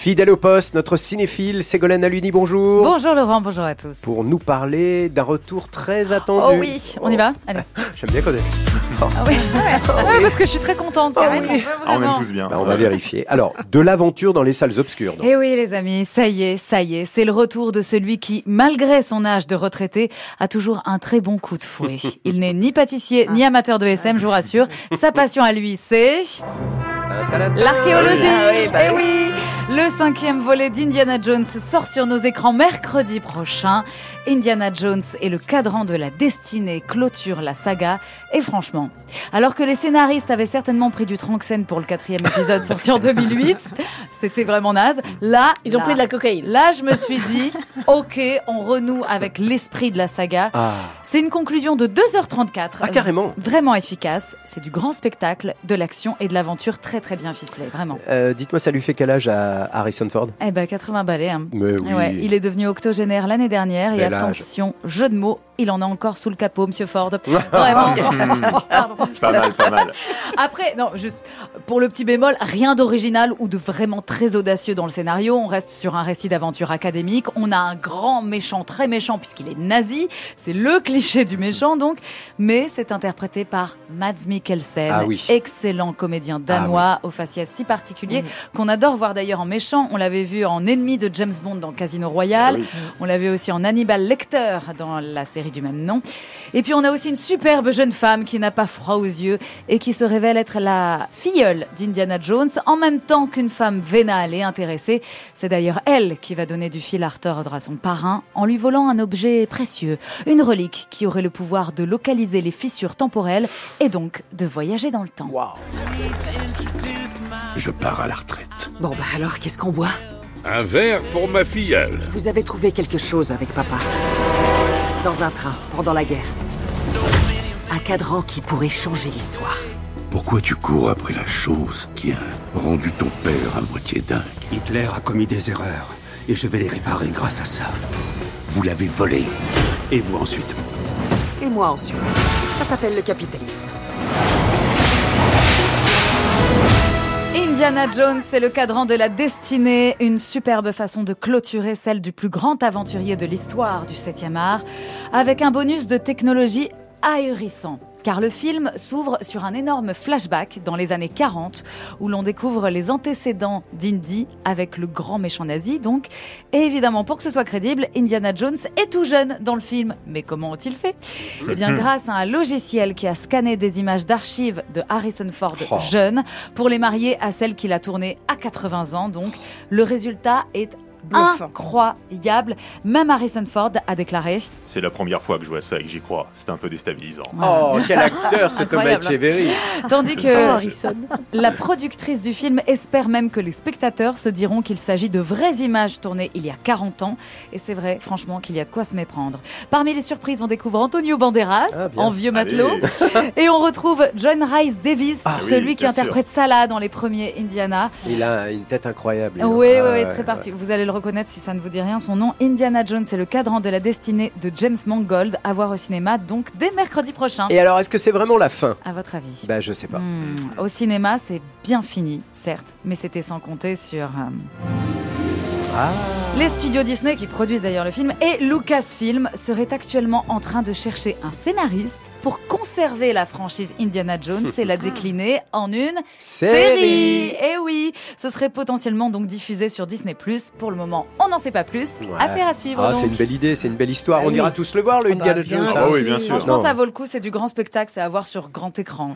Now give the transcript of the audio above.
Fidèle au poste, notre cinéphile Ségolène Aluni, bonjour. Bonjour Laurent, bonjour à tous. Pour nous parler d'un retour très attendu. Oh oui, on y va Allez. J'aime bien connaître. Ah oui, Ouais, parce que je suis très contente. Ah. Ah, on aime tous bien. Bah, on va vérifier. Alors, de l'aventure dans les salles obscures. donc. Eh oui les amis, ça y est, ça y est, c'est le retour de celui qui, malgré son âge de retraité, a toujours un très bon coup de fouet. Il n'est ni pâtissier ni amateur de SM, je vous rassure. Sa passion à lui, c'est l'archéologie. Ah oui, bah Eh oui, le cinquième volet d'Indiana Jones sort sur nos écrans mercredi prochain. Indiana Jones et le cadran de la destinée clôture la saga. Et franchement, alors que les scénaristes avaient certainement pris du Tranxène pour le quatrième épisode sorti en 2008, c'était vraiment naze. Là, Ils ont là, pris de la cocaïne. Là, je me suis dit, ok, on renoue avec l'esprit de la saga. Ah, C'est une conclusion de 2h34. Ah, carrément. Vraiment efficace. C'est du grand spectacle, de l'action et de l'aventure très très bien ficelé, vraiment. euh, dites-moi, ça lui fait quel âge à Harrison Ford? Eh ben, 80 balais. Hein. Mais ouais, il est devenu octogénaire l'année dernière. Bel et âge. attention, jeu de mots, il en a encore sous le capot, Monsieur Ford. Vraiment. Pas mal, pas mal. Après, non, juste pour le petit bémol, rien d'original ou de vraiment très audacieux dans le scénario. On reste sur un récit d'aventure académique. On a un grand méchant, très méchant, puisqu'il est nazi. C'est le cliché du méchant, donc. Mais c'est interprété par Mads Mikkelsen, Ah oui. excellent comédien danois, au faciès si particulier, qu'on adore voir d'ailleurs en méchant. On l'avait vu en ennemi de James Bond dans Casino Royale. Oui. On l'a vu aussi en Hannibal Lecter dans la série du même nom. Et puis on a aussi une superbe jeune femme qui n'a pas froid aux yeux et qui se révèle être la filleule d'Indiana Jones en même temps qu'une femme vénale et intéressée. C'est d'ailleurs elle qui va donner du fil à retordre à son parrain en lui volant un objet précieux, une relique qui aurait le pouvoir de localiser les fissures temporelles et donc de voyager dans le temps. Je pars à la retraite. Bon, bah alors, qu'est-ce qu'on boit? Un verre pour ma filleule. Vous avez trouvé quelque chose avec papa. Dans un train, pendant la guerre. Un cadran qui pourrait changer l'histoire. Pourquoi tu cours après la chose qui a rendu ton père à moitié dingue Hitler a commis des erreurs et je vais les réparer grâce à ça. Vous l'avez volé. Et vous ensuite Et moi ensuite. Ça s'appelle le capitalisme. Indiana Jones, c'est le cadran de la destinée, une superbe façon de clôturer celle du plus grand aventurier de l'histoire du 7e art, avec un bonus de technologie ahurissant. Car le film s'ouvre sur un énorme flashback dans les années 40 où l'on découvre les antécédents d'Indy avec le grand méchant nazi donc. Et évidemment, pour que ce soit crédible, Indiana Jones est tout jeune dans le film. Mais comment ont-ils fait? Eh bien, grâce à un logiciel qui a scanné des images d'archives de Harrison Ford Oh. jeune pour les marier à celle qu'il a tournée à 80 ans. Donc, le résultat est. incroyable. Même Harrison Ford a déclaré C'est la première fois que je vois ça et que j'y crois. C'est un peu déstabilisant. Oh, quel acteur ce Thomas. Echeverry. Tandis que la productrice du film espère même que les spectateurs se diront qu'il s'agit de vraies images tournées il y a 40 ans. Et c'est vrai, franchement, qu'il y a de quoi se méprendre. Parmi les surprises, on découvre Antonio Banderas Ah, en vieux Allez. matelot. Et on retrouve John Rice Davis, Ah oui, celui qui bien sûr. interprète Salah dans les premiers Indiana. Il a une tête incroyable. Oui, oui, oui, ouais, très ouais. parti. Vous allez le reconnaître si ça ne vous dit rien. Son nom, Indiana Jones, c'est le cadran de la destinée de James Mangold, à voir au cinéma, donc dès mercredi prochain. Et alors, est-ce que c'est vraiment la fin? À votre avis? Bah, je sais pas. Hmm, Au cinéma, c'est bien fini, certes, mais c'était sans compter sur euh, Ah. les studios Disney qui produisent d'ailleurs le film et Lucasfilm seraient actuellement en train de chercher un scénariste pour conserver la franchise Indiana Jones et la décliner en une série. Et oui, ce serait potentiellement donc diffusé sur Disney+. Pour le moment, on n'en sait pas plus. Ouais. Affaire à suivre. Ah, c'est une belle idée, c'est une belle histoire. Ah On oui. ira tous le voir, le Ah bah, Indiana bien Jones. sûr. Ah oui, bien sûr. Franchement, Non. ça vaut le coup. C'est du grand spectacle, c'est à voir sur grand écran.